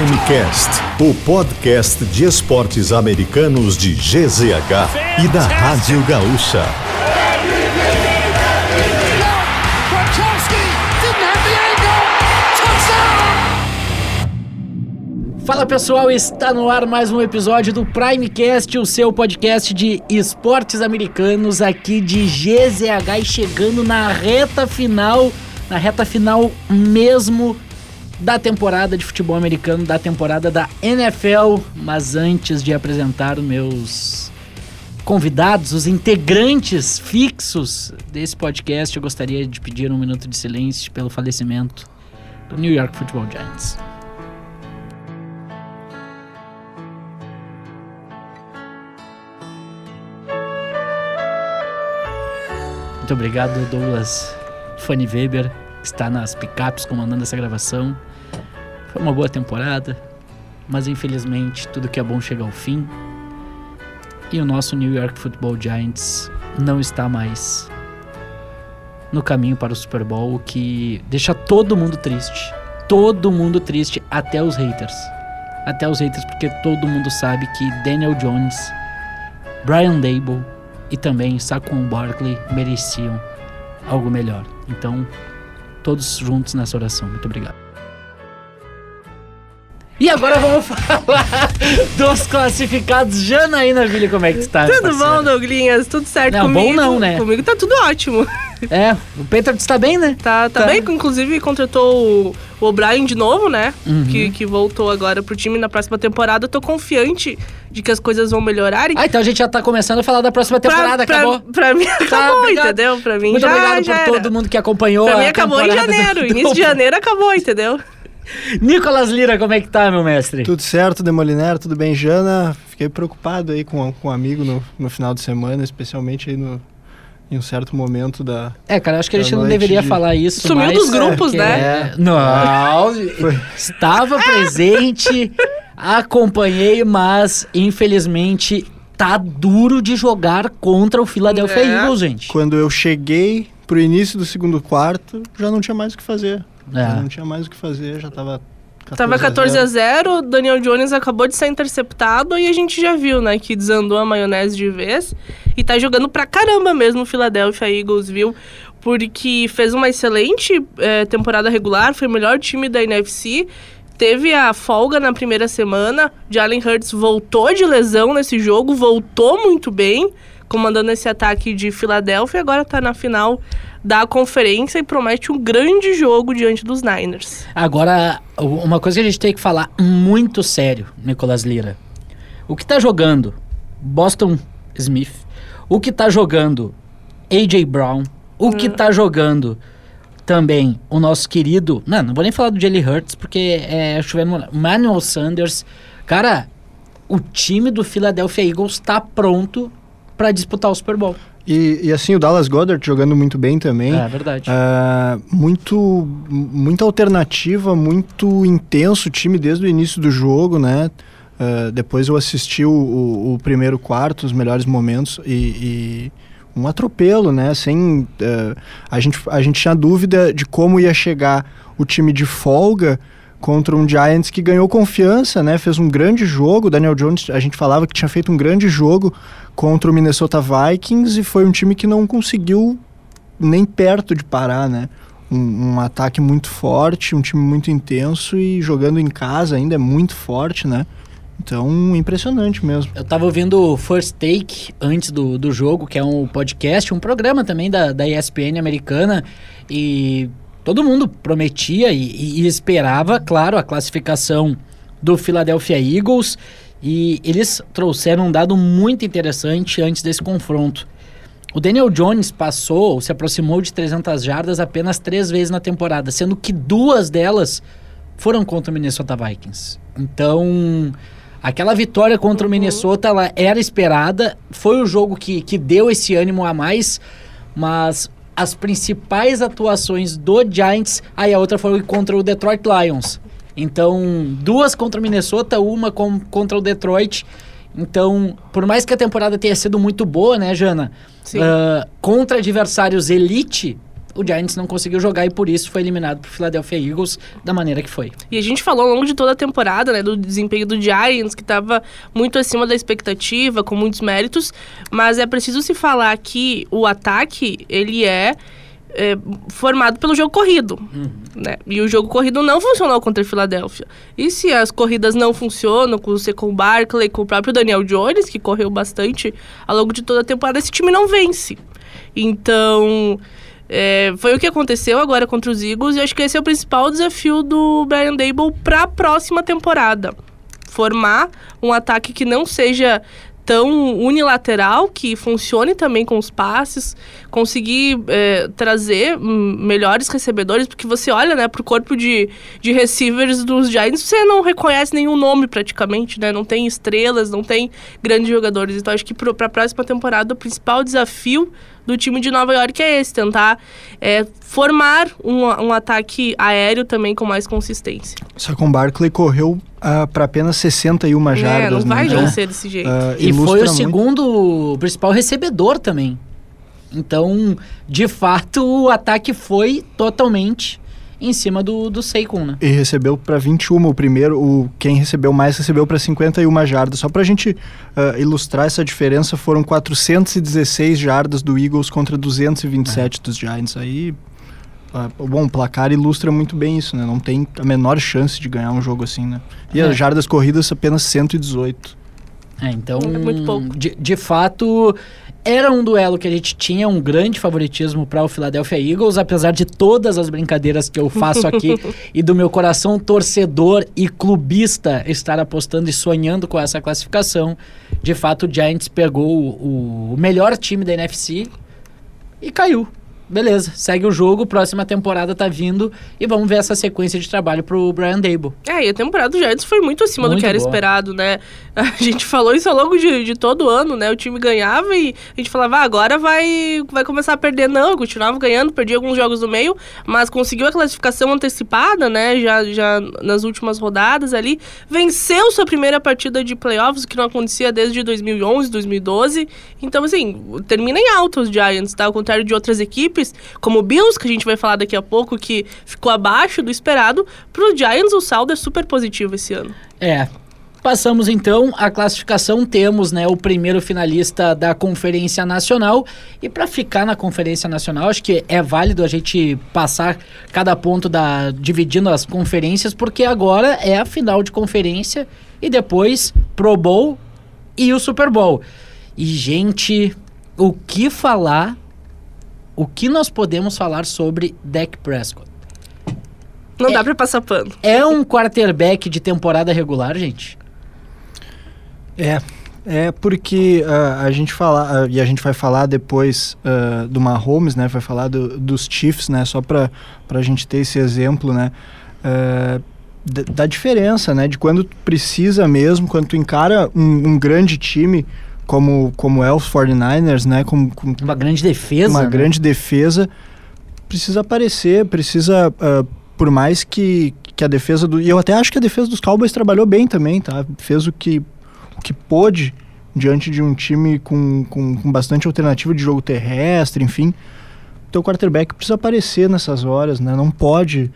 Primecast, o podcast de esportes americanos de GZH e da Rádio Gaúcha. Fala pessoal, está no ar mais um episódio do Primecast, o seu podcast de esportes americanos aqui de GZH e chegando na reta final, na reta final mesmo da temporada de futebol americano, da temporada da NFL. Mas antes de apresentar os meus convidados, os integrantes fixos desse podcast, eu gostaria de pedir um minuto de silêncio pelo falecimento do New York Football Giants. Muito obrigado, Douglas Fanny Weber, que está nas picapes comandando essa gravação. Foi uma boa temporada, mas infelizmente tudo que é bom chega ao fim. E o nosso New York Football Giants não está mais no caminho para o Super Bowl, o que deixa todo mundo triste. Todo mundo triste, até os haters. Até os haters, porque todo mundo sabe que Daniel Jones, Brian Dable e também Saquon Barkley mereciam algo melhor. Então, todos juntos nessa oração. Muito obrigado. E agora vamos falar dos classificados. Janaína Vili, como é que tu tá? Tudo parceiro? bom, Douglinhas? Tudo certo Não, comigo? bom não, né? Comigo tá tudo ótimo. É, o Patriots tá bem, né? Tá, tá, Tá. bem, inclusive contratou o, O'Brien de novo, né? Uhum. Que, que voltou agora pro time na próxima temporada. Eu tô confiante de que as coisas vão melhorarem. Ah, então a gente já tá começando a falar da próxima temporada, pra, acabou. Pra, pra mim acabou, obrigado. entendeu? Pra mim Muito já, obrigado já por era. todo mundo que acompanhou Pra mim acabou em janeiro. do- Início de janeiro acabou, entendeu? Nicolas Lira, como é que tá, meu mestre? Tudo certo, Demoliner? Tudo bem, Jana? Fiquei preocupado aí com, com um amigo no, no final de semana, especialmente aí no, em um certo momento da... É, cara, eu acho que a gente não deveria de- falar isso Sumiu mais, dos grupos, porque né? é- Não, estava presente, acompanhei, mas infelizmente tá duro de jogar contra o Philadelphia É. Eagles, gente. Quando eu cheguei pro início do segundo quarto, já não tinha mais o que fazer. É. não tinha mais o que fazer, já tava... 14 Tava a 14 a 0. 0 Daniel Jones acabou de ser interceptado e a gente já viu, né, que desandou a maionese de vez. E tá jogando pra caramba mesmo o Philadelphia Eagles, viu? Porque fez uma excelente eh, temporada regular, foi o melhor time da NFC. Teve a folga na primeira semana. Jalen Hurts voltou de lesão nesse jogo, voltou muito bem, comandando esse ataque de Filadélfia. Agora tá na final da conferência e promete um grande jogo diante dos Niners. Agora, uma coisa que a gente tem que falar muito sério, Nicolas Lira. O que tá jogando Boston Smith, o que tá jogando AJ Brown, o que tá jogando também o nosso querido. Não, não vou nem falar do Jalen Hurts, porque é chovendo. Manuel Sanders. Cara, o time do Philadelphia Eagles tá pronto pra disputar o Super Bowl. E, e assim, o Dallas Goddard jogando muito bem também. É verdade. Ah, muito, muita alternativa, muito intenso o time desde o início do jogo, né? Ah, depois eu assisti o, o- o primeiro quarto, os melhores momentos e, e um atropelo, né? Sem, ah, a, gente, a gente tinha dúvida de como ia chegar o time de folga contra um Giants que ganhou confiança, né? Fez um grande jogo. Daniel Jones, a gente falava que tinha feito um grande jogo contra o Minnesota Vikings e foi um time que não conseguiu nem perto de parar, né? Um, um ataque muito forte, um time muito intenso e jogando em casa ainda é muito forte, né? Então, impressionante mesmo. Eu tava ouvindo o First Take antes do, do jogo, que é um podcast, um programa também da, da ESPN americana, e todo mundo prometia e, e esperava, claro, a classificação do Philadelphia Eagles, e eles trouxeram um dado muito interessante antes desse confronto. O Daniel Jones passou, se aproximou de 300 jardas apenas três vezes na temporada, sendo que duas delas foram contra o Minnesota Vikings. Então, aquela vitória contra o Minnesota ela era esperada, foi o jogo que, que deu esse ânimo a mais, mas as principais atuações do Giants, aí a outra foi contra o Detroit Lions. Então, duas contra o Minnesota, uma com, contra o Detroit. Então, por mais que a temporada tenha sido muito boa, né, Jana? Sim. Ah, contra adversários elite, o Giants não conseguiu jogar e por isso foi eliminado pro Philadelphia Eagles da maneira que foi. E a gente falou ao longo de toda a temporada, né, do desempenho do Giants, que estava muito acima da expectativa, com muitos méritos, mas é preciso se falar que o ataque, ele é, é formado pelo jogo corrido, né? E o jogo corrido não funcionou contra a Filadélfia. E se as corridas não funcionam com o Secon Barkley, com o próprio Daniel Jones, que correu bastante ao longo de toda a temporada, esse time não vence. Então, é, foi o que aconteceu agora contra os Eagles e acho que esse é o principal desafio do Brian Dable para a próxima temporada. Formar um ataque que não seja tão unilateral, que funcione também com os passes, conseguir é, trazer melhores recebedores, porque você olha né, para o corpo de, de receivers dos Giants, você não reconhece nenhum nome praticamente, né? Não tem estrelas, não tem grandes jogadores. Então acho que para a próxima temporada o principal desafio do time de Nova York é esse, tentar é, formar um, um ataque aéreo também com mais consistência. Só com Barkley correu uh, para apenas 61 jardas. É, não vai né? vencer desse jeito. Uh, E foi o muito- segundo principal recebedor também. Então, de fato, o ataque foi totalmente em cima do, do Saquon, né? E recebeu para 21 o primeiro, o quem recebeu mais recebeu para 51 jardas. Só para a gente ah, ilustrar essa diferença, foram 416 jardas do Eagles contra 227 dos Giants. Aí, ah, bom, o placar ilustra muito bem isso, né? Não tem a menor chance de ganhar um jogo assim, né? E É. as jardas corridas apenas 118. É, então, É muito pouco. De, de fato, era um duelo que a gente tinha um grande favoritismo para o Philadelphia Eagles, apesar de todas as brincadeiras que eu faço aqui e do meu coração torcedor e clubista estar apostando e sonhando com essa classificação. De fato, o Giants pegou o, o melhor time da NFC e caiu. Beleza, segue o jogo, próxima temporada tá vindo e vamos ver essa sequência de trabalho pro Brian Dable. É, e a temporada do Giants foi muito acima do Muito que era boa. esperado, né? A gente falou isso ao longo de, de todo ano, né? O time ganhava e a gente falava, ah, agora vai, vai começar a perder. Não, continuava ganhando, perdia alguns jogos no meio, mas conseguiu a classificação antecipada, né? Já, já nas últimas rodadas ali. Venceu sua primeira partida de playoffs, que não acontecia desde 2011, 2012. Então, assim, termina em alta os Giants, tá? Ao contrário de outras equipes, como o Bills, que a gente vai falar daqui a pouco, que ficou abaixo do esperado. Pro Giants, o saldo é super positivo esse ano. É. Passamos então a classificação, temos né, o primeiro finalista da Conferência Nacional. E para ficar na Conferência Nacional, acho que é válido a gente passar cada ponto da dividindo as conferências, porque agora é a final de conferência e depois Pro Bowl e o Super Bowl. E gente, o que falar? O que nós podemos falar sobre Dak Prescott? Não É. dá pra passar pano. É um quarterback de temporada regular, gente? É, é porque ah, a gente fala, ah, e a gente vai falar depois ah, do Mahomes, né? Vai falar do- dos Chiefs, né? Só para a gente ter esse exemplo, né? da, da diferença, né? De quando tu precisa mesmo, quando tu encara um, um grande time como, como é os 49ers, né? Com, com Uma grande defesa. uma né? grande defesa, precisa aparecer, precisa, por mais que, que a defesa do. E eu até acho que a defesa dos Cowboys trabalhou bem também, tá? Fez o que, o que pôde diante de um time com, com, com bastante alternativa de jogo terrestre, enfim. Teu quarterback precisa aparecer nessas horas, né? Não pode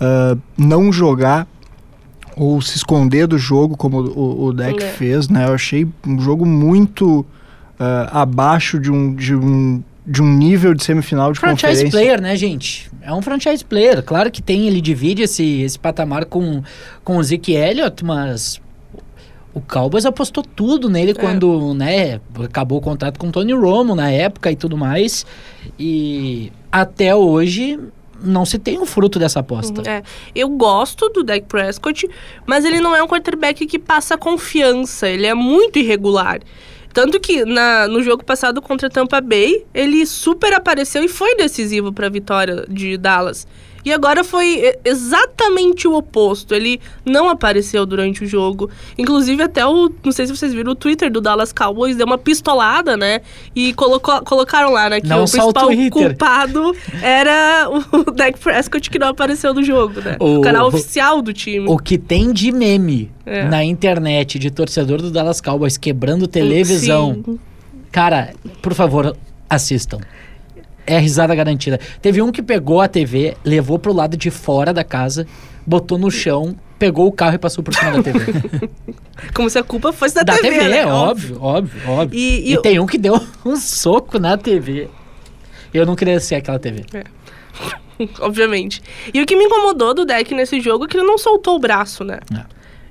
ah, não jogar ou se esconder do jogo como o, o deck É. fez, né? Eu achei um jogo muito ah, abaixo de um, de, um, de um nível de semifinal de Franchise conferência. player, né, gente? É um franchise player. Claro que tem, ele divide esse, esse patamar com, com o Zeke Elliott, mas o Cowboys apostou tudo nele quando, né, acabou o contrato com o Tony Romo na época e tudo mais. E até hoje não se tem o fruto dessa aposta. É, eu gosto do Dak Prescott, mas ele não é um quarterback que passa confiança, ele é muito irregular. Tanto que na, no jogo passado contra Tampa Bay, ele super apareceu e foi decisivo para a vitória de Dallas. E agora foi exatamente o oposto. Ele não apareceu durante o jogo. Inclusive, até o. Não sei se vocês viram, o Twitter do Dallas Cowboys deu uma pistolada, né? E colocou, colocaram lá, né? Que Não o o principal Twitter. culpado era o Dak Prescott que não apareceu no jogo, né? O, O- canal oficial do time. O que tem de meme É. na internet de torcedor do Dallas Cowboys quebrando televisão. Sim. Cara, por favor, assistam. É risada garantida. Teve um que pegou a TV, levou pro lado de fora da casa, botou no chão, pegou o carro e passou por cima da TV. Como se a culpa fosse da, da TV, TV, né? óbvio, óbvio, óbvio. E- E, e tem um que deu um soco na TV. Eu não queria ser aquela TV. Obviamente. E o que me incomodou do deck nesse jogo é que ele não soltou o braço, né? É.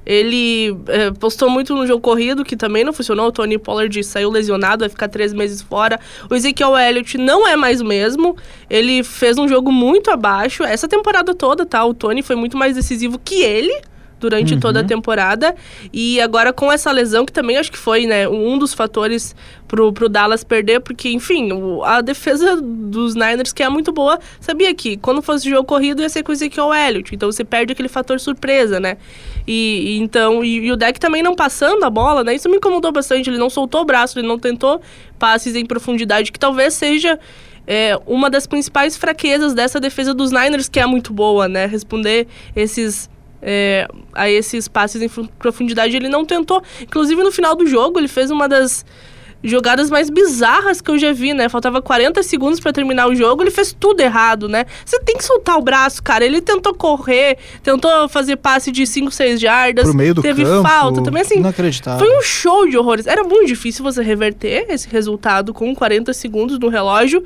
Ele é, postou muito no jogo corrido, que também não funcionou. O Tony Pollard saiu lesionado, vai ficar três meses fora. O Ezekiel Elliott não é mais o mesmo. Ele fez um jogo muito abaixo. Essa temporada toda, tá? O Tony foi muito mais decisivo que ele durante toda a temporada. E agora com essa lesão, que também acho que foi, né, um dos fatores pro, pro Dallas perder, porque, enfim, o- a defesa dos Niners, que é muito boa, sabia que quando fosse jogo corrido ia ser com o Ezekiel Elliott. Então você perde aquele fator surpresa, né? E, e então, e, e o deck também não passando a bola, né? Isso me incomodou bastante. Ele não soltou o braço, ele não tentou passes em profundidade, que talvez seja é, uma das principais fraquezas dessa defesa dos Niners, que é muito boa, né? Responder esses. é, a esses passes em fu- profundidade ele não tentou. Inclusive no final do jogo ele fez uma das jogadas mais bizarras que eu já vi, né? Faltava 40 segundos pra terminar o jogo, ele fez tudo errado, né? Você tem que soltar o braço, cara. Ele tentou correr, tentou fazer passe de 5, 6 jardas, Pro meio do teve campo. falta, também assim. Inacreditável. Foi um show de horrores. Era muito difícil você reverter esse resultado com 40 segundos no relógio.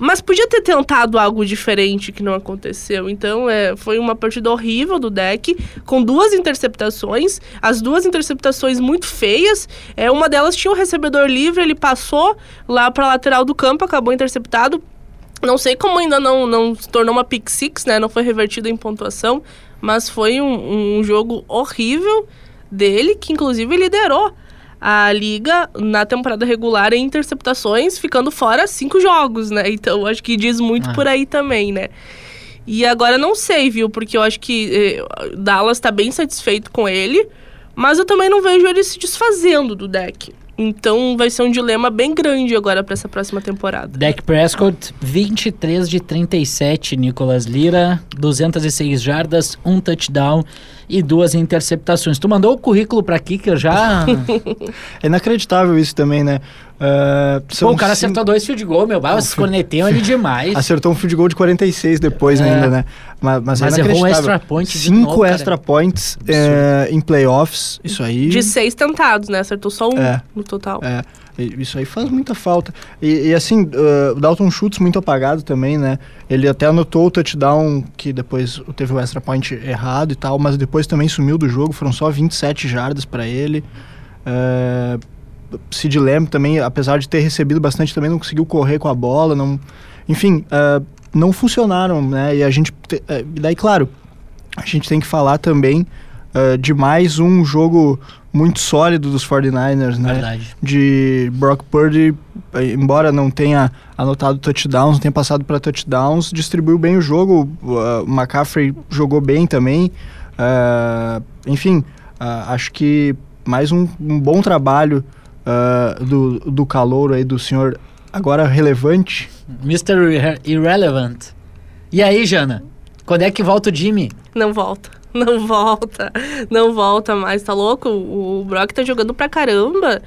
Mas podia ter tentado algo diferente que não aconteceu. Então, é, foi uma partida horrível do deck, com duas interceptações. As duas interceptações muito feias. É, uma delas tinha um recebedor livre, ele passou lá para lateral do campo, acabou interceptado. Não sei como ainda não, não se tornou uma pick six, né? Não foi revertido em pontuação. Mas foi um, um jogo horrível dele, que inclusive liderou a liga na temporada regular em interceptações, ficando fora cinco jogos, né? Então acho que diz muito Ah. por aí também, né? E agora não sei, viu? Porque eu acho que eh, Dallas tá bem satisfeito com ele, mas eu também não vejo ele se desfazendo do deck. Então vai ser um dilema bem grande agora para essa próxima temporada. Dak Prescott, 23 de 37, Nicolas Lira, 206 jardas, um touchdown e duas interceptações. Tu mandou o currículo pra Kicker já? É inacreditável isso também, né? Ah, Pô, o cara cinco- acertou dois field goal, meu. Esses corneteiam ele demais. Acertou um field goal de 46 depois É. ainda, né? Mas, mas, Mas é errou um extra point Cinco novo, cara. extra points é, em playoffs. Isso aí. De seis tentados, né? Acertou só um É. no total. É, isso aí faz muita falta. E, e assim, uh, o Dalton Schultz muito apagado também, né? Ele até anotou o touchdown, que depois teve o extra point errado e tal, mas depois também sumiu do jogo, foram só 27 jardas para ele. É, Sid Lamb também, apesar de ter recebido bastante, também não conseguiu correr com a bola, não... Enfim, uh, não funcionaram, né? E a gente... te- e daí, claro, a gente tem que falar também uh, de mais um jogo muito sólido dos 49ers, né? Verdade. de Brock Purdy, embora não tenha anotado touchdowns, não tenha passado para touchdowns, distribuiu bem o jogo. Uh, O McCaffrey jogou bem também. Uh, enfim, uh, acho que mais um, um bom trabalho uh, do, do calouro aí, do senhor agora relevante. Mr. Irre- Irrelevant. E aí, Jana? Quando é que volta o Jimmy? Não volta. Não volta. Não volta mais, tá louco? O o Brock tá jogando pra caramba.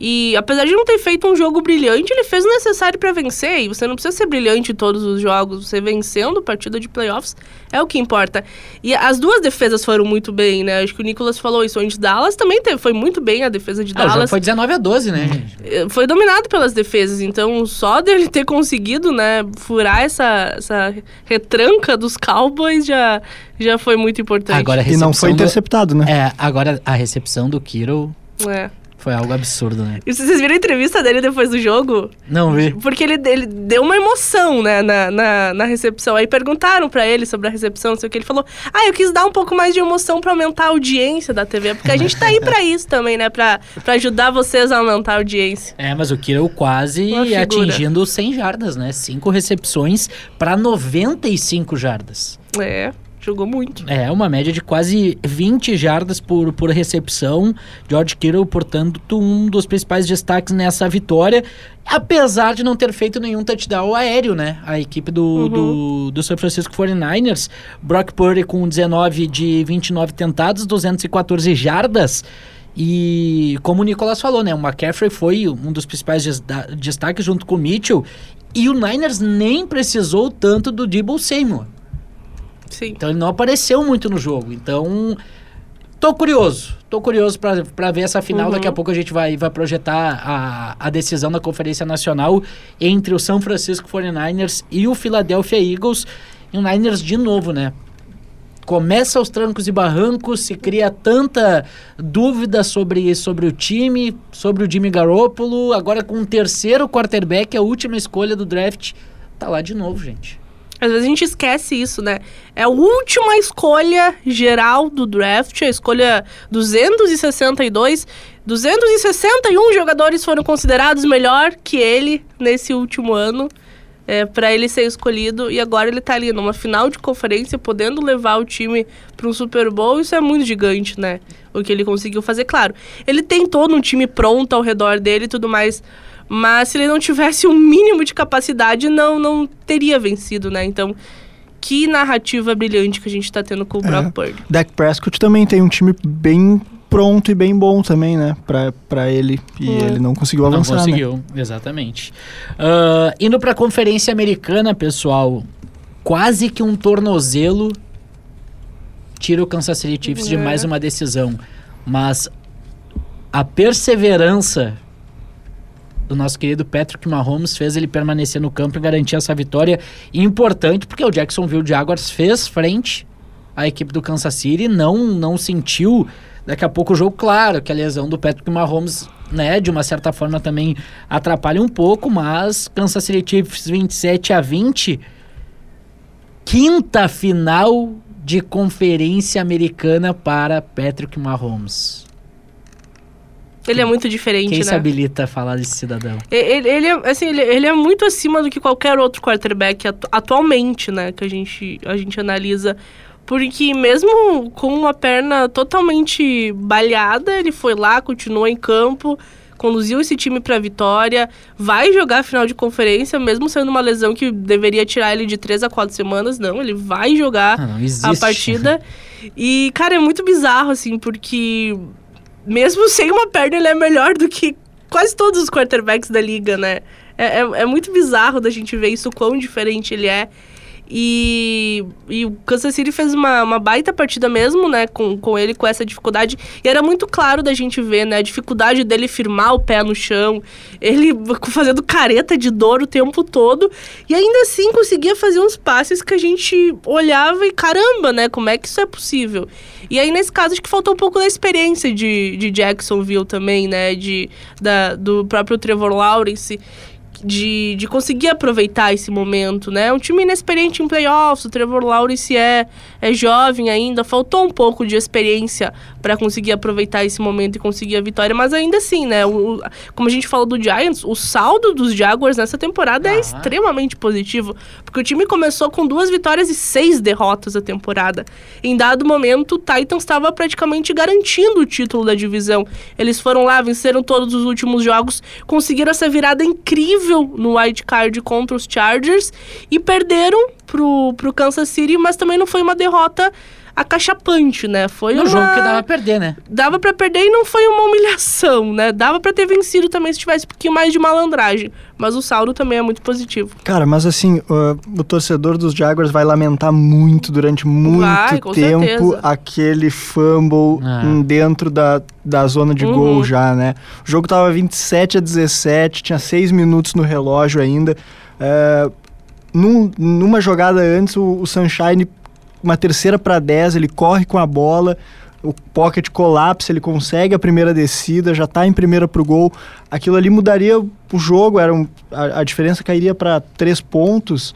E apesar de não ter feito um jogo brilhante, ele fez o necessário pra vencer. E você não precisa ser brilhante em todos os jogos. Você vencendo partida de playoffs é o que importa. E as duas defesas foram muito bem, né? Acho que o Nicolas falou isso antes. Dallas também teve, foi muito bem a defesa de Ah, o jogo Dallas. foi 19 a 12, né, gente? Eh, foi dominado pelas defesas, então só dele ter conseguido, né, furar essa, essa retranca dos Cowboys já, já foi muito importante. Agora E não foi recepção do- interceptado, né? É, agora a recepção do Kittle É. foi algo absurdo, né? E vocês viram a entrevista dele depois do jogo? Não vi. Porque ele, ele deu uma emoção, né, na, na, na recepção. Aí perguntaram pra ele sobre a recepção, não sei o que. Ele falou, ah, eu quis dar um pouco mais de emoção pra aumentar a audiência da TV. Porque a gente tá aí pra isso também, né, pra, pra ajudar vocês a aumentar a audiência. É, mas o Kittle quase Uma figura. atingindo 100 jardas, né? Cinco recepções para 95 jardas. É, jogou muito. É, uma média de quase 20 jardas por, por recepção. George Kittle, portanto, um dos principais destaques nessa vitória. Apesar de não ter feito nenhum touchdown aéreo, né? A equipe do, do, do San Francisco 49ers. Brock Purdy com 19 de 29 tentados, 214 jardas. E como o Nicolas falou, né? O McCaffrey foi um dos principais destaques junto com o Mitchell. E o Niners nem precisou tanto do Debo Samuel. Sim. Então ele não apareceu muito no jogo. Então, tô curioso. Tô curioso para ver essa final. Uhum. Daqui a pouco a gente vai, vai projetar a, a decisão da Conferência Nacional entre o São Francisco 49ers e o Philadelphia Eagles. E o Niners de novo, né? Começa os trancos e barrancos, se cria tanta dúvida sobre, sobre o time, sobre o Jimmy Garoppolo. Agora com o terceiro quarterback, a última escolha do draft, tá lá de novo, gente. Às vezes a gente esquece isso, né? É a última escolha geral do draft, a escolha 262. 261 jogadores foram considerados melhor que ele nesse último ano. É, para ele ser escolhido e agora ele tá ali numa final de conferência, podendo levar o time para um Super Bowl, isso é muito gigante, né? O que ele conseguiu fazer, claro. Ele tem todo um time pronto ao redor dele e tudo mais, mas se ele não tivesse um mínimo de capacidade, não, não teria vencido, né? Então, que narrativa brilhante que a gente está tendo com o Brock é. Purdy. Dak Prescott também tem um time bem pronto e bem bom também, né? Pra, pra ele. E hum. ele não conseguiu avançar. Não conseguiu, né? exatamente. Uh, indo pra Conferência Americana, pessoal, quase que um tornozelo tira o Kansas City Chiefs é. de mais uma decisão. Mas a perseverança do nosso querido Patrick Mahomes fez ele permanecer no campo e garantir essa vitória importante, porque o Jacksonville Jaguars fez frente à equipe do Kansas City, não não sentiu daqui a pouco o jogo, claro, que a lesão do Patrick Mahomes, né, de uma certa forma também atrapalha um pouco, mas Kansas City Chiefs 27 a 20, quinta final de conferência americana para Patrick Mahomes. Ele é muito diferente, Quem né? se habilita a falar desse cidadão? Ele, ele, é, assim, ele, ele, é muito acima do que qualquer outro quarterback atu atualmente, né? Que a gente, a gente analisa. Porque mesmo com uma perna totalmente baleada, ele foi lá, continuou em campo, conduziu esse time para vitória, vai jogar a final de conferência, mesmo sendo uma lesão que deveria tirar ele de três a quatro semanas. Não, ele vai jogar ah, a partida. E, cara, é muito bizarro, assim, porque mesmo sem uma perna, ele é melhor do que quase todos os quarterbacks da liga, né? É, é, é muito bizarro da gente ver isso, quão diferente ele é. E, e o Kansas City fez uma, uma baita partida mesmo, né? Com, com ele, com essa dificuldade. E era muito claro da gente ver, né? A dificuldade dele firmar o pé no chão. Ele fazendo careta de dor o tempo todo. E ainda assim conseguia fazer uns passes que a gente olhava e caramba, né? Como é que isso é possível? E aí, nesse caso, acho que faltou um pouco da experiência de, de Jacksonville também, né? De, da, do próprio Trevor Lawrence de, de conseguir aproveitar esse momento, né? Um time inexperiente em playoffs, o Trevor Lawrence é, é jovem ainda, faltou um pouco de experiência para conseguir aproveitar esse momento e conseguir a vitória, mas ainda assim, né? O, como a gente falou do Giants, o saldo dos Jaguars nessa temporada é ah. é extremamente positivo, porque o time começou com duas vitórias e seis derrotas a temporada. Em dado momento, o Titans estava praticamente garantindo o título da divisão. Eles foram lá, venceram todos os últimos jogos, conseguiram essa virada incrível no wild card contra os Chargers e perderam pro, pro Kansas City, mas também não foi uma derrota acachapante, né? Foi no uma... jogo que dava pra perder, né? Dava para perder e não foi uma humilhação, né? Dava para ter vencido também se tivesse um pouquinho mais de malandragem. Mas o saldo também é muito positivo. Cara, mas assim, uh, o torcedor dos Jaguars vai lamentar muito durante muito vai, tempo certeza. aquele fumble é. dentro da, da zona de uhum. gol já, né? O jogo tava 27 a 17, tinha 6 minutos no relógio ainda. Uh, num, numa jogada antes, o, o Sunshine uma terceira para 10, ele corre com a bola, o pocket colapsa, ele consegue a primeira descida, já está em primeira para o gol. Aquilo ali mudaria o jogo, era um, a, a diferença cairia para três pontos.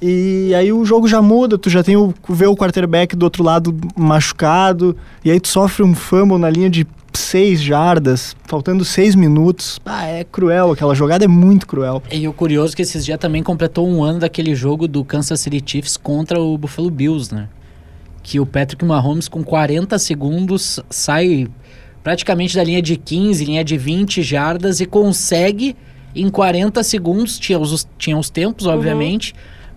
E aí o jogo já muda, tu já tem o, vê o quarterback do outro lado machucado, e aí tu sofre um fumble na linha de seis jardas, faltando seis minutos. Ah, é cruel, aquela jogada é muito cruel. E o curioso é que esses dias também completou um ano daquele jogo do Kansas City Chiefs contra o Buffalo Bills, né? Que o Patrick Mahomes com 40 segundos sai praticamente da linha de 15, linha de 20 jardas e consegue em 40 segundos, tinha os, tinha os tempos, uhum.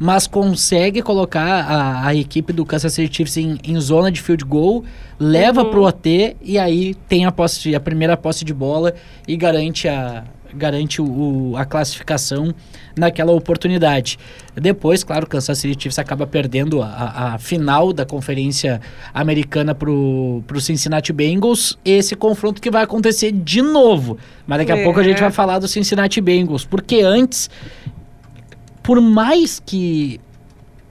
Mas consegue colocar a, a equipe do Kansas City Chiefs em, em zona de field goal, leva Uhum. pro OT e aí tem a, posse, a primeira posse de bola e garante a, garante o, o- a classificação naquela oportunidade. Depois, claro, o Kansas City Chiefs acaba perdendo a, a- a final da conferência americana pro, pro Cincinnati Bengals. Esse confronto que vai acontecer de novo. Mas daqui a É. pouco a gente vai falar do Cincinnati Bengals. Porque antes, por mais que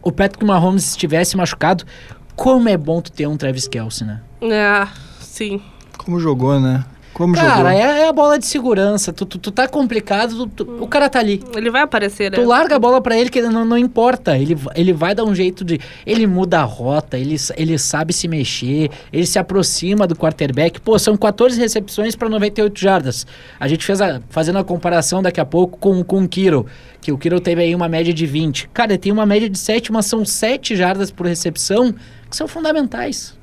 o Patrick Mahomes estivesse machucado, como é bom tu ter um Travis Kelce, né? É, sim. Como jogou, né? Como jogou. Cara, é, é a bola de segurança. Tu, tu, tu tá complicado, tu- tu- o cara tá ali. Ele vai aparecer, né? Tu larga a bola pra ele que não, não importa. Ele, ele vai dar um jeito de. Ele muda a rota, ele, ele sabe se mexer, ele se aproxima do quarterback. Pô, são 14 recepções pra 98 jardas. A gente fez a, fazendo a comparação daqui a pouco com, com o Kiro, que o Kiro teve aí uma média de 20. Cara, ele tem uma média de 7, mas são 7 jardas por recepção que são fundamentais.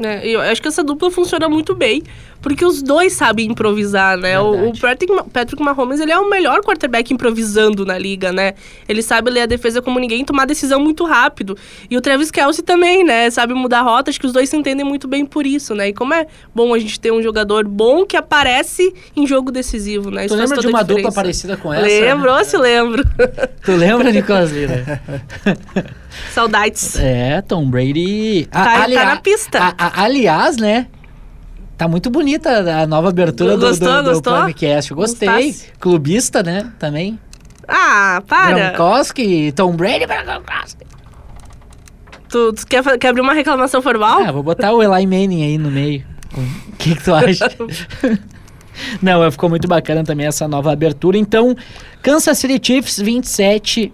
É, eu acho que essa dupla funciona muito bem, porque os dois sabem improvisar, né? O, o. Patrick, Patrick Mahomes, ele é o melhor quarterback improvisando na liga, né? Ele sabe ler a defesa como ninguém e tomar decisão muito rápido. E o Travis Kelce também, né? Sabe mudar a rota, acho que os dois se entendem muito bem por isso, né? E como é bom a gente ter um jogador bom que aparece em jogo decisivo, né? tu faz lembra de uma dupla parecida com essa? Lembro, ou se lembro. Tu lembra, Nicolas Lira? Saudades. É, Tom Brady. A- Tá- tá alia- na pista. a- a- aliás, né? Tá muito bonita a nova abertura do, Gostou, do, do gostou? podcast. Gostei. Gostasse? Clubista, né? Também. Ah, para. Gronkowski, Tom Brady. Gronkowski. Tu, tu quer, quer abrir uma reclamação formal? Ah, vou botar o Eli Manning aí no meio. O que, que tu acha? Não, ficou muito bacana também essa nova abertura. Então, Kansas City Chiefs 27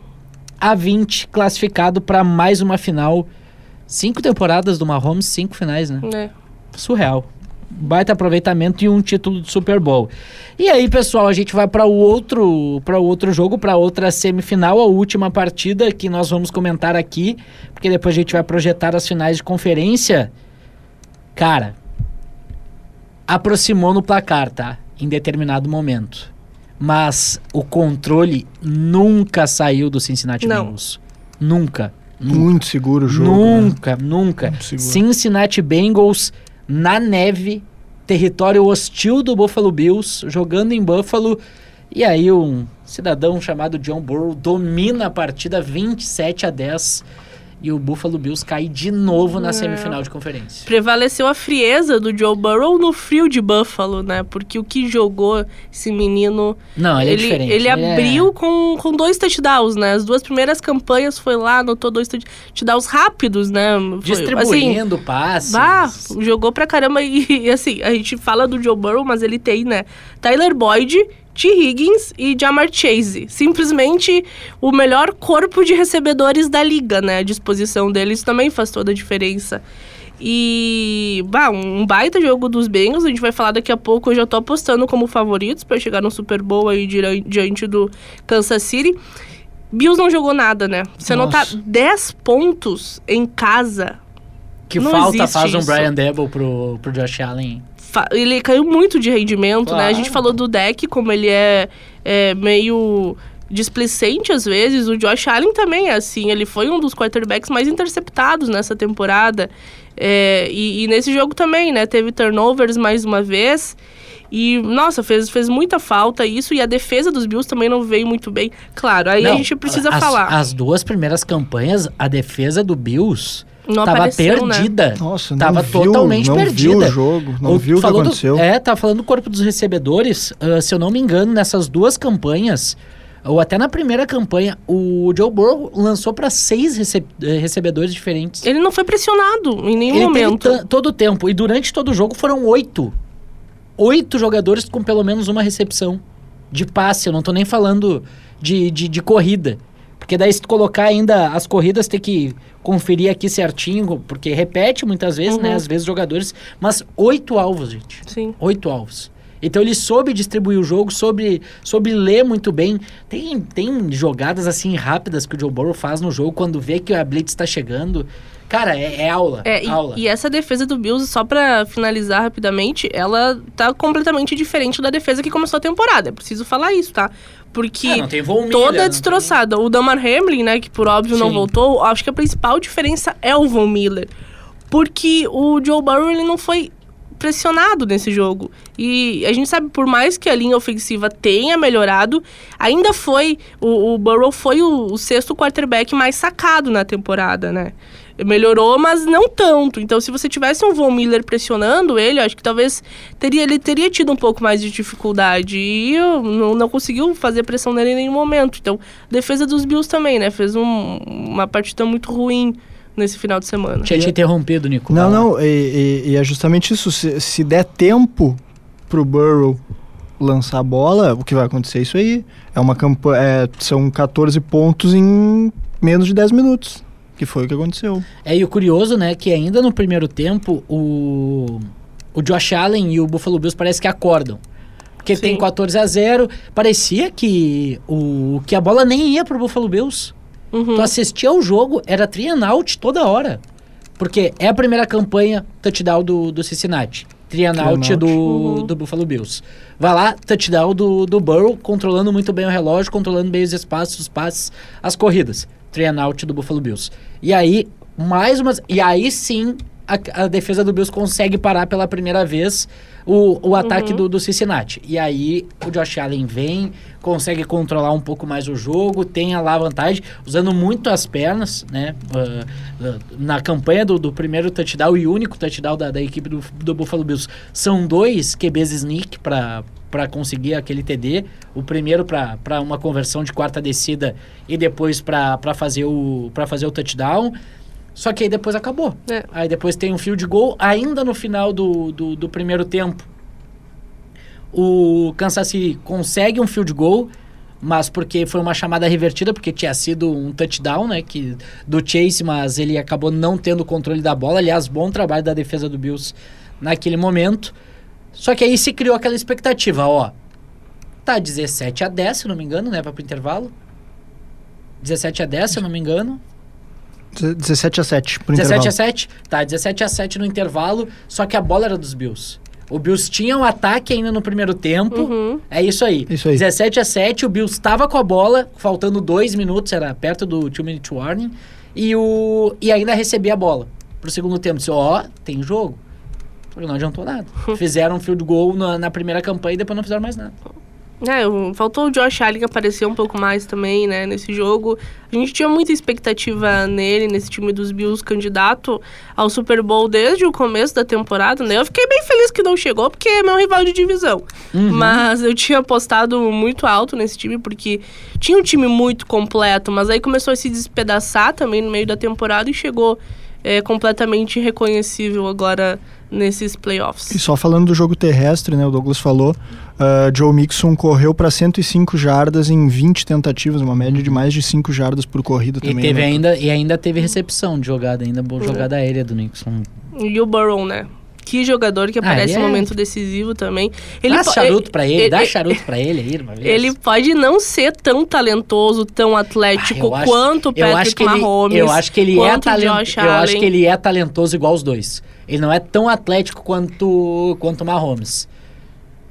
a 20, classificado para mais uma final. Cinco temporadas do Mahomes, cinco finais, né? É. surreal. Baita aproveitamento e um título de Super Bowl. E aí, pessoal, a gente vai para o outro, para o outro jogo, para outra semifinal, a última partida que nós vamos comentar aqui, porque depois a gente vai projetar as finais de conferência. Cara, aproximou no placar, tá? Em determinado momento. Mas o controle nunca saiu do Cincinnati Não. Bengals. Nunca. Nunca. Muito seguro o jogo. né? Nunca, nunca. Muito seguro. Cincinnati Bengals na neve, território hostil do Buffalo Bills, jogando em Buffalo. E aí um cidadão chamado John Burrow domina a partida 27 a 10 e o Buffalo Bills cai de novo na É. semifinal de conferência. Prevaleceu a frieza do Joe Burrow no frio de Buffalo, né? Porque o que jogou esse menino. Não, ele, é ele diferente. ele é- abriu com, com dois touchdowns, né? As duas primeiras campanhas foi lá, anotou dois touchdowns rápidos, né? Foi, assim, distribuindo passes. Bah, jogou pra caramba e, e, assim, a gente fala do Joe Burrow, mas ele tem, né, Tyler Boyd, T. Higgins e Jamar Chase. Simplesmente o melhor corpo de recebedores da liga, né? A disposição deles também faz toda a diferença. E, bah, um baita jogo dos Bengals, a gente vai falar daqui a pouco, eu já tô apostando como favoritos para chegar no Super Bowl aí diante do Kansas City. Bills não jogou nada, né? Você anotar Nossa. 10 pontos em casa que falta faz um isso. Brian Debo pro, pro Josh Allen. Ele caiu muito de rendimento, né? A Claro. gente falou do deck, como ele é, é meio displicente às vezes. O Josh Allen também é assim. Ele foi um dos quarterbacks mais interceptados nessa temporada. É, e, e nesse jogo também, né? Teve turnovers mais uma vez. E, nossa, fez, fez muita falta isso. E a defesa dos Bills também não veio muito bem. Claro, aí a Não, gente precisa as, falar. As duas primeiras campanhas, a defesa do Bills não tava apareceu, né? perdida. Nossa, não Tava viu, totalmente não perdida. viu o jogo, não Ou viu o que falou do- aconteceu. é, tá falando do corpo dos recebedores. ah, se eu não me engano, nessas duas campanhas, ou até na primeira campanha, o Joe Burrow lançou para seis rece- eh, recebedores diferentes. Ele não foi pressionado em nenhum Ele momento. todo o tempo. E durante todo o jogo foram oito. Oito jogadores com pelo menos uma recepção de passe. Eu não tô nem falando de, de, de corrida. Porque daí se tu colocar ainda as corridas, tem que conferir aqui certinho, porque repete muitas vezes, né? Uhum. Às vezes jogadores. Mas oito alvos, gente. Sim. Oito alvos. Então ele soube distribuir o jogo, soube, soube ler muito bem. Tem, tem jogadas assim rápidas que o Joe Burrow faz no jogo quando vê que a Blitz está chegando. Cara, é, é aula. É, e, aula. e essa defesa do Bills, só pra finalizar rapidamente, ela tá completamente diferente da defesa que começou a temporada. É preciso falar isso, tá? Porque não tem Von Miller, toda não destroçada. O Damar Hamlin, né, que por óbvio não Sim. voltou, acho que a principal diferença é o Von Miller. Porque o Joe Burrow, ele não foi pressionado nesse jogo. E a gente sabe, por mais que a linha ofensiva tenha melhorado, ainda foi. O, o Burrow foi o, o sexto quarterback mais sacado na temporada, né? Melhorou, mas não tanto. Então, se você tivesse um Von Miller pressionando ele, acho que talvez teria, ele teria tido um pouco mais de dificuldade. E não, não conseguiu fazer pressão nele em nenhum momento. Então, defesa dos Bills também, né? Fez um- uma partida muito ruim nesse final de semana. Tinha te interrompido, Nico. Não, não, e, e- e é justamente isso. Se, se der tempo pro Burrow lançar a bola, o que vai acontecer é isso aí. É uma campanha. é, são 14 pontos em menos de 10 minutos. Que foi o que aconteceu. É, e o curioso, né, que ainda no primeiro tempo, o, o Josh Allen e o Buffalo Bills parece que acordam. Porque Sim. tem 14 a 0 Parecia que, o, que a bola nem ia pro Buffalo Bills. Uhum. Tu assistia ao jogo, era out toda hora. Porque é a primeira campanha touchdown do, do Cincinnati. Out. do, Uhum. do Buffalo Bills. Vai lá, touchdown do, do Burrow, controlando muito bem o relógio, controlando bem os espaços, os passes, as corridas. Out do Buffalo Bills. E aí, mais umas... E aí sim, a, a defesa do Bills consegue parar pela primeira vez o, o ataque Uhum. do, do Cincinnati. E aí o Josh Allen vem, consegue controlar um pouco mais o jogo, tem a lá vantagem, usando muito as pernas, né? Ah, na campanha do, do primeiro touchdown e único touchdown da, da equipe do, do Buffalo Bills, são dois QBs sneak para para conseguir aquele TD, o primeiro para uma conversão de quarta descida e depois para fazer o para fazer o touchdown. Só que aí depois acabou. É. Aí depois tem um field goal, ainda no final do, do, do primeiro tempo. O Kansas City consegue um field goal, mas porque foi uma chamada revertida, porque tinha sido um touchdown, né, que, do Chase, mas ele acabou não tendo o controle da bola. Aliás, bom trabalho da defesa do Bills naquele momento. Só que aí se criou aquela expectativa, ó. Tá 17 a 10, se não me engano, né, vai pro intervalo. 17 a 10, se não me engano. 17 a 7 pro 17 intervalo. a 7? Tá, 17 a 7 no intervalo, só que a bola era dos Bills. O Bills tinha um ataque ainda no primeiro tempo. Uhum. É isso aí. Isso aí. 17 a 7, o Bills estava com a bola, faltando dois minutos, era perto do 2 minute warning, e, o, e ainda recebia a bola pro segundo tempo. Disse, ó, tem jogo. Não adiantou nada. Fizeram um field goal na, na primeira campanha e depois não fizeram mais nada. É, faltou o Josh Allen aparecer um pouco mais também, né, nesse jogo. A gente tinha muita expectativa nele, nesse time dos Bills, candidato ao Super Bowl desde o começo da temporada, né? Eu fiquei bem feliz que não chegou, porque é meu rival de divisão. Mas eu tinha apostado muito alto nesse time, porque tinha um time muito completo, mas aí começou a se despedaçar também no meio da temporada e chegou é, completamente reconhecível agora nesses playoffs. E só falando do jogo terrestre, né? O Douglas falou. ah, Joe Mixon correu para 105 jardas em 20 tentativas, uma média de mais de 5 jardas por corrida E, também. teve né? ainda, e ainda teve recepção de jogada, ainda boa Uhum. jogada aérea do Nixon. E o Burrow, né? Que jogador que Ah, aparece ele em é- momento decisivo também. dá po- charuto pra ele, ele- dá ele- charuto pra ele aí, uma vez. Ele pode não ser tão talentoso, tão atlético Ah, eu quanto o eu Patrick acho que ele, Mahomes. eu acho que ele é talentoso. Eu acho que ele é talentoso igual os dois. Ele não é tão atlético quanto quanto o Mahomes.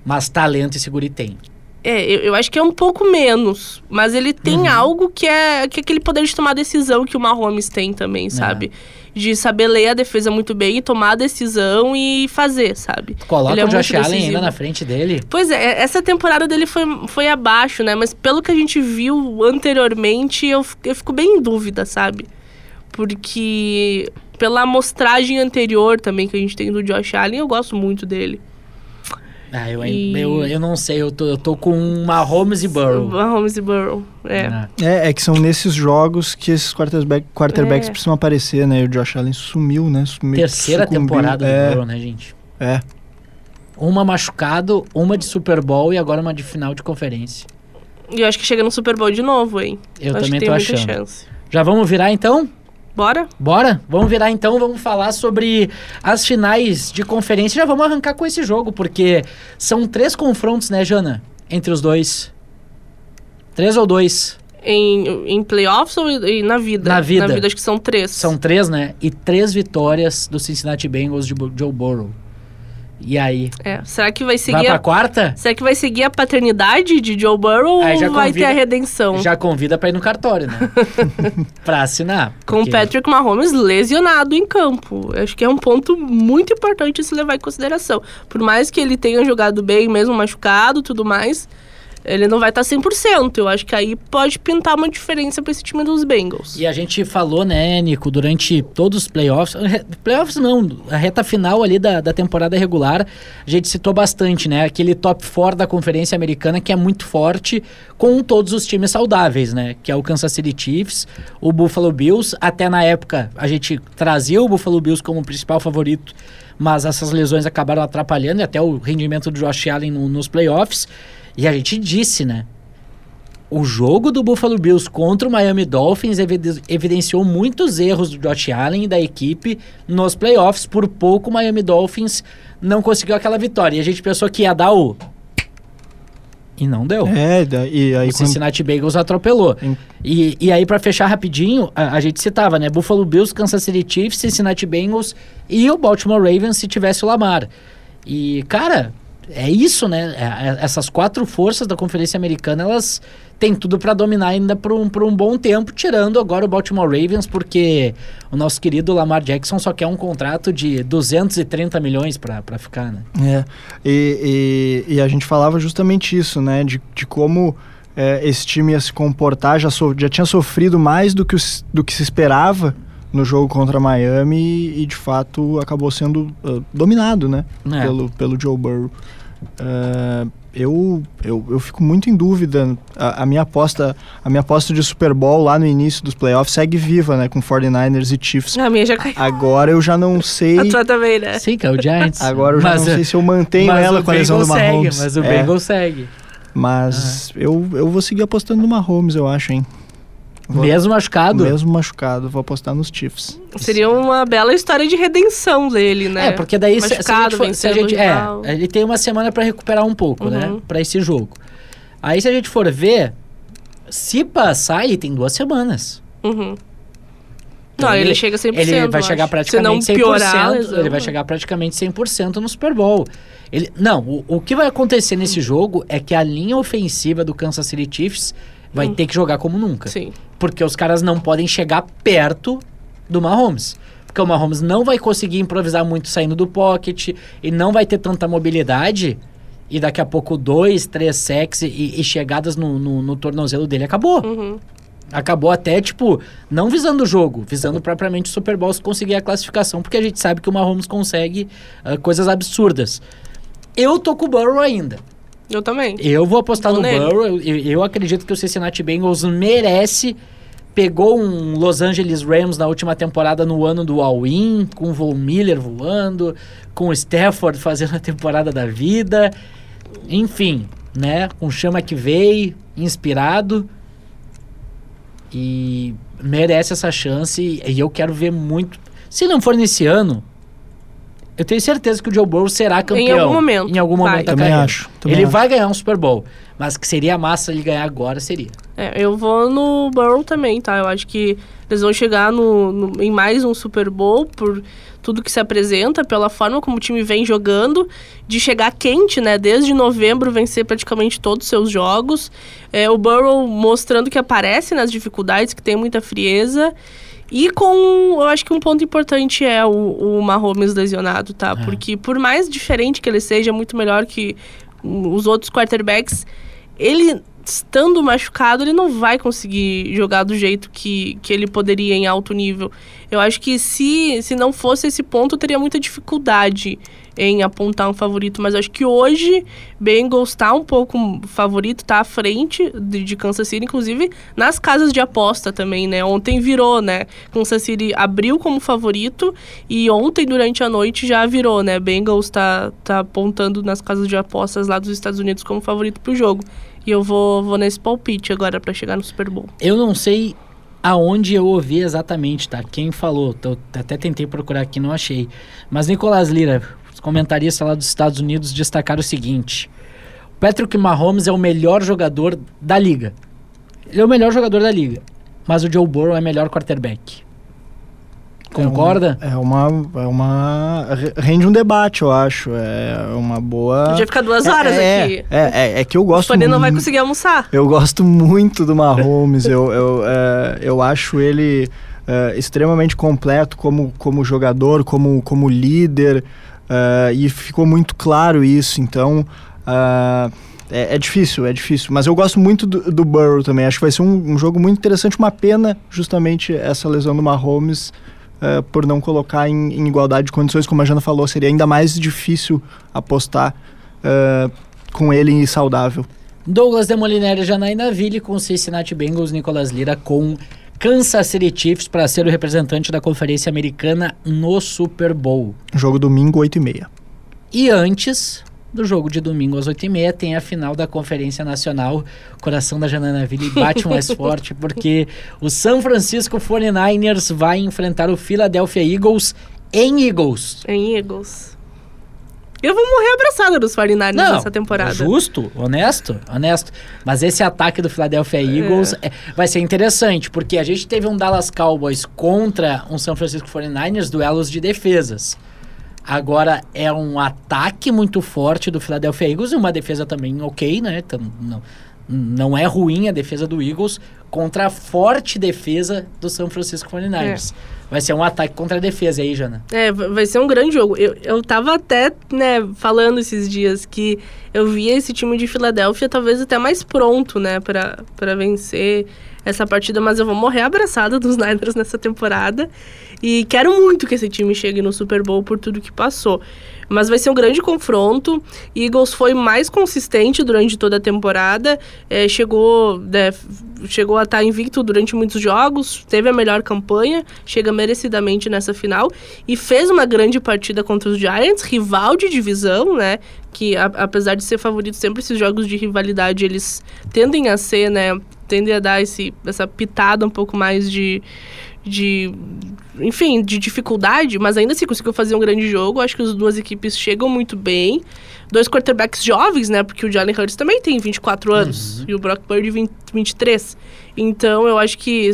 Mas talento e seguro ele tem. É, eu, eu acho que é um pouco menos. Mas ele tem Uhum. algo que é, que é aquele poder de tomar decisão que o Mahomes tem É. também, sabe? De saber ler a defesa muito bem e tomar a decisão e fazer, sabe? Coloca Ele é o Josh Allen decisivo. ainda na frente dele. Pois é, essa temporada dele foi, foi abaixo, né? Mas pelo que a gente viu anteriormente, eu, eu fico bem em dúvida, sabe? Porque pela amostragem anterior também que a gente tem do Josh Allen, eu gosto muito dele. Ah, eu, E- eu, eu não sei, eu tô, eu tô com Mahomes e Burrow. Mahomes e Burrow. É. Ah. É, é que são nesses jogos que esses quarterback, quarterbacks É. precisam aparecer, né? E o Josh Allen sumiu, né? Sumi- Terceira sucumbiu. temporada é, do Burrow, né, gente? É. Uma machucado, uma de Super Bowl e agora uma de final de conferência. E eu acho que chega no Super Bowl de novo, hein? Eu acho também que tô achando. chance. Já vamos virar então? Bora? Bora? Vamos virar então, vamos falar sobre as finais de conferência. Já vamos arrancar com esse jogo, porque são três confrontos, né, Jana? Entre os dois. Três ou dois? Em, em playoffs ou em- na vida? Na vida. Na vida, acho que são três. São três, né? E três vitórias do Cincinnati Bengals de Joe Burrow. E aí? É. Será que vai Vai seguir pra a... quarta? Será que vai seguir a paternidade de Joe Burrow Aí já ou vai convida- ter a redenção? Já convida pra ir no cartório, né? pra assinar. Com o porque- Patrick Mahomes lesionado em campo. Acho que é um ponto muito importante se levar em consideração. Por mais que ele tenha jogado bem, mesmo machucado e tudo mais, ele não vai estar 100%. Eu acho que aí pode pintar uma diferença para esse time dos Bengals. E a gente falou, né, Nico, durante todos os playoffs. Playoffs não, a reta final ali da, da temporada regular, a gente citou bastante, né? Aquele top 4 da Conferência Americana que é muito forte com todos os times saudáveis, né? Que é o Kansas City Chiefs, o Buffalo Bills. Até na época a gente trazia o Buffalo Bills como principal favorito, mas essas lesões acabaram atrapalhando e até o rendimento do Josh Allen no- nos playoffs. E a gente disse, né? O jogo do Buffalo Bills contra o Miami Dolphins evide- evidenciou muitos erros do Josh Allen e da equipe nos playoffs. Por pouco o Miami Dolphins não conseguiu aquela vitória. E a gente pensou que ia dar o. E não deu. É, e aí o quando- Cincinnati Bengals atropelou. Em- E, e aí, pra fechar rapidinho, a, a gente citava, né? Buffalo Bills, Kansas City Chiefs, Cincinnati Bengals e o Baltimore Ravens se tivesse o Lamar. E, cara, é isso, né? É- é- essas quatro forças da Conferência Americana, elas têm tudo pra dominar ainda por um, por um bom tempo, tirando agora o Baltimore Ravens, porque o nosso querido Lamar Jackson só quer um contrato de 230 milhões pra ficar, né? É, e, e, e a gente falava justamente isso, né? De, de como é, esse time ia se comportar, já, so- já tinha sofrido mais do que, os- do que se esperava no jogo contra Miami e, de fato acabou sendo ah, dominado, né? É. Pelo, pelo Joe Burrow. Ah, eu, eu, eu fico muito em dúvida. A, a minha aposta a minha aposta de Super Bowl lá no início dos playoffs segue viva, né? Com 49ers e Chiefs. A minha já caiu. Agora eu já não sei. A tua também, né? Sim, que é o Giants. Agora eu já Mas, não sei se eu mantenho ela com a lesão do Bengals segue, Mahomes. Mas o É. Bengals segue. Mas eu, eu vou seguir apostando no Mahomes, eu acho, hein? Vou- Mesmo machucado? Mesmo machucado, vou apostar nos Chiefs. Seria uma bela história de redenção dele, né? É, porque daí se, se a gente for, se a gente, é, ele tem uma semana pra recuperar um pouco, né, Uhum. Pra esse jogo. Aí se a gente for ver, se passar, ele tem duas semanas. Uhum. Então, Não, ele, ele- chega 100%. Ele vai chegar acho. praticamente Se não 100%, piorar a lesão, ele vai né? chegar praticamente 100% no Super Bowl. Ele, não, o, o que vai acontecer nesse jogo é que a linha ofensiva do Kansas City Chiefs vai Hum. ter que jogar como nunca. Sim. Porque os caras não podem chegar perto do Mahomes. Porque o Mahomes não vai conseguir improvisar muito saindo do pocket e não vai ter tanta mobilidade. E daqui a pouco, dois, três sacks e, e chegadas no, no, no tornozelo dele acabou. Uhum. Acabou até, tipo, não visando o jogo, visando propriamente o Super Bowl se conseguir a classificação, porque a gente sabe que o Mahomes consegue ah, coisas absurdas. Eu tô com o Burrow ainda. Eu também. Eu vou apostar Vou no nele. Burrow. Eu, eu- eu acredito que o Cincinnati Bengals merece. Pegou um Los Angeles Rams na última temporada no ano do All-In, com o Von Miller voando, com o Stafford fazendo a temporada da vida. Enfim, né? Com o Chama que veio, inspirado. E merece essa chance. E eu quero ver muito. Se não for nesse ano, eu tenho certeza que o Joe Burrow será campeão. algum momento, Em algum vai. momento da Também carreira. acho, também Ele acho. vai ganhar um Super Bowl. Mas que seria massa ele ganhar agora, seria. É, eu vou no Burrow também, tá? Eu acho que eles vão chegar no, no- em mais um Super Bowl por tudo que se apresenta, pela forma como o time vem jogando, de chegar quente, né? Desde novembro vencer praticamente todos os seus jogos. É, o Burrow mostrando que aparece nas dificuldades, que tem muita frieza. E com, eu acho que um ponto importante é o, o Mahomes lesionado, tá? É. Porque por mais diferente que ele seja, muito melhor que os outros quarterbacks, ele estando machucado, ele não vai conseguir jogar do jeito que, que ele poderia em alto nível. Eu acho que se, se não fosse esse ponto, teria muita dificuldade em apontar um favorito. Mas acho que hoje, Bengals está um pouco favorito, está à frente de, de Kansas City, inclusive nas casas de aposta também, né? Ontem virou, né? Kansas City abriu como favorito e ontem, durante a noite, já virou, né? Bengals tá, tá apontando nas casas de apostas lá dos Estados Unidos como favorito pro jogo. E eu vou, vou nesse palpite agora para chegar no Super Bowl. Eu não sei aonde eu ouvi exatamente, tá? Quem falou. Eu até tentei procurar aqui, não achei. Mas Nicolas Lira, comentarista lá dos Estados Unidos, destacaram o seguinte: Patrick Mahomes é o melhor jogador da liga. Ele é o melhor jogador da liga. Mas o Joe Burrow é melhor quarterback. Concorda? É, um, é uma, é uma. Rende um debate, eu acho. É uma boa. Podia ficar duas horas é, aqui. É, é, é, que eu gosto. O não vai conseguir almoçar. Eu gosto muito do Mahomes. eu, eu, é, eu acho ele é, extremamente completo como, como jogador, como, como líder. É, e ficou muito claro isso. Então. É, é, difícil, é difícil. Mas eu gosto muito do, do Burrow também. Acho que vai ser um, um jogo muito interessante. Uma pena, justamente, essa lesão do Mahomes uh, por não colocar em, em, igualdade de condições, como a Jana falou, seria ainda mais difícil apostar uh, com ele saudável. Douglas Demoliner Janaína Ville com Cincinnati Bengals, Nicolas Lira com Kansas City Chiefs para ser o representante da Conferência Americana no Super Bowl. Jogo domingo, 8 e meia. E antes, do jogo de domingo às 8h30 tem a final da Conferência Nacional. O coração da Janana Ville bate mais forte porque o San Francisco 49ers vai enfrentar o Philadelphia Eagles em Eagles. Em Eagles. Eu vou morrer abraçada dos 49ers Não, nessa temporada. Justo, honesto, honesto. Mas esse ataque do Philadelphia é. Eagles é. É, vai ser interessante, porque a gente teve um Dallas Cowboys contra um San Francisco 49ers, duelos de defesas. Agora é um ataque muito forte do Philadelphia Eagles e uma defesa também ok, né? Então, não, não é ruim a defesa do Eagles contra a forte defesa do São Francisco 49ers. É. Vai ser um ataque contra a defesa aí, Jana. É, vai ser um grande jogo. Eu, eu tava até, né, falando esses dias que eu via esse time de Filadélfia talvez até mais pronto, né, para vencer essa partida, mas eu vou morrer abraçada dos Niners nessa temporada. E quero muito que esse time chegue no Super Bowl por tudo que passou. Mas vai ser um grande confronto. Eagles foi mais consistente durante toda a temporada. É, chegou, né, chegou a estar invicto durante muitos jogos. Teve a melhor campanha. Chega merecidamente nessa final. E fez uma grande partida contra os Giants, rival de divisão, né? Que a, apesar de ser favorito, sempre esses jogos de rivalidade eles tendem a ser, né? Tendem a dar esse, essa pitada um pouco mais de de enfim, de dificuldade, mas ainda assim conseguiu fazer um grande jogo. Acho que as duas equipes chegam muito bem. Dois quarterbacks jovens, né? Porque o Jalen Hurts também tem 24 anos uhum. e o Brock Purdy 20, 23. Então, eu acho que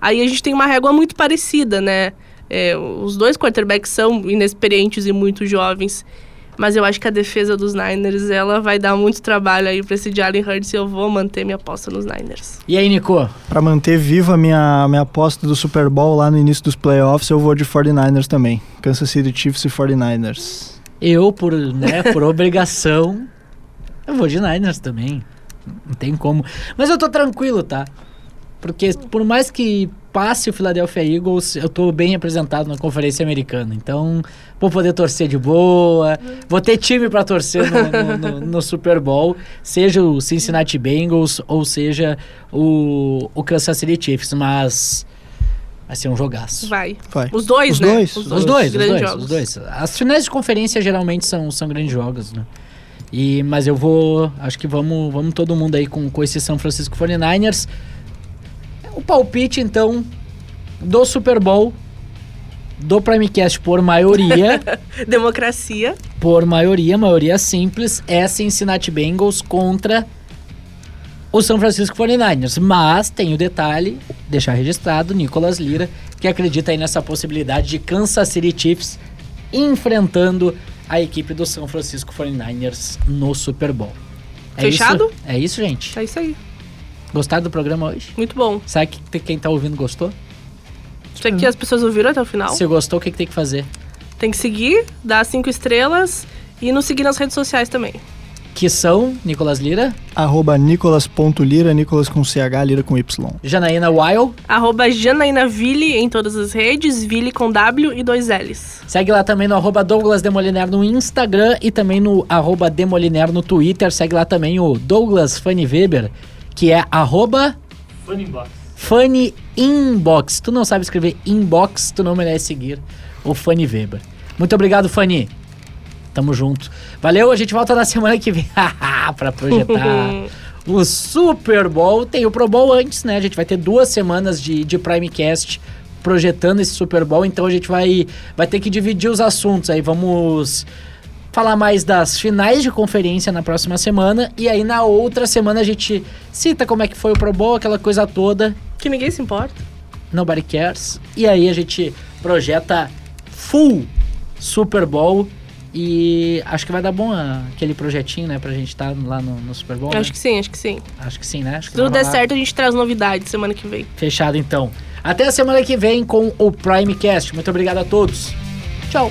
aí a gente tem uma régua muito parecida, né? É, os dois quarterbacks são inexperientes e muito jovens. Mas eu acho que a defesa dos Niners, ela vai dar muito trabalho aí para esse Jalen Hurts e eu vou manter minha aposta nos Niners. E aí, Nico? Para manter viva a minha, minha aposta do Super Bowl lá no início dos playoffs, eu vou de 49ers também. Kansas City Chiefs e 49ers. Eu, por, né, por obrigação, eu vou de Niners também. Não tem como. Mas eu tô tranquilo, tá? Porque por mais que passe o Philadelphia Eagles, eu tô bem representado na Conferência Americana. Então, vou poder torcer de boa, vou ter time para torcer no, no, no, no, Super Bowl, seja o Cincinnati Bengals ou seja o, o Kansas City Chiefs, mas vai ser um jogaço. Vai. vai. Os dois, os né? Dois. Os, os dois, os dois, os dois. As finais de conferência geralmente são, são grandes jogos, né? E, mas eu vou, acho que vamos, vamos todo mundo aí com, com esse São Francisco 49ers. O palpite, então, do Super Bowl, do Primecast por maioria. Democracia. Por maioria, maioria simples, é Cincinnati Bengals contra o São Francisco 49ers. Mas tem o detalhe, deixar registrado, Nicolas Lira, que acredita aí nessa possibilidade de Kansas City Chiefs enfrentando a equipe do São Francisco 49ers no Super Bowl. É Fechado? Isso? É isso, gente. É isso aí. Gostaram do programa hoje? Muito bom. Sabe que quem tá ouvindo gostou? Será que as pessoas ouviram até o final? Se gostou, o que, que tem que fazer? Tem que seguir, dar cinco estrelas e nos seguir nas redes sociais também. Que são Nicolas Lira. Arroba Nicolas.lira, Nicolas com CH, Lira com Y. Janaína Weil. Arroba Janaína Ville em todas as redes, Ville com W e dois L's. Segue lá também no arroba Douglas Demoliner no Instagram e também no arroba Demoliner no Twitter. Segue lá também o Douglas Fanny Weber que é arroba... Funny Inbox. Tu não sabe escrever inbox, tu não merece seguir o Fanny Weber. Muito obrigado, Fanny. Tamo junto. Valeu, a gente volta na semana que vem pra projetar o Super Bowl. Tem o Pro Bowl antes, né? A gente vai ter duas semanas de, de Primecast projetando esse Super Bowl, então a gente vai, vai ter que dividir os assuntos aí. Vamos falar mais das finais de conferência na próxima semana e aí na outra semana a gente cita como é que foi o Pro Bowl, aquela coisa toda. Que ninguém se importa. Nobody cares. E aí a gente projeta full Super Bowl e acho que vai dar bom ah, aquele projetinho, né, pra gente estar tá lá no, no, Super Bowl. Acho né? que sim, acho que sim. Acho que sim, né? Se tudo der certo, a gente traz novidades semana que vem. Fechado então. Até a semana que vem com o Primecast. Muito obrigado a todos. Tchau.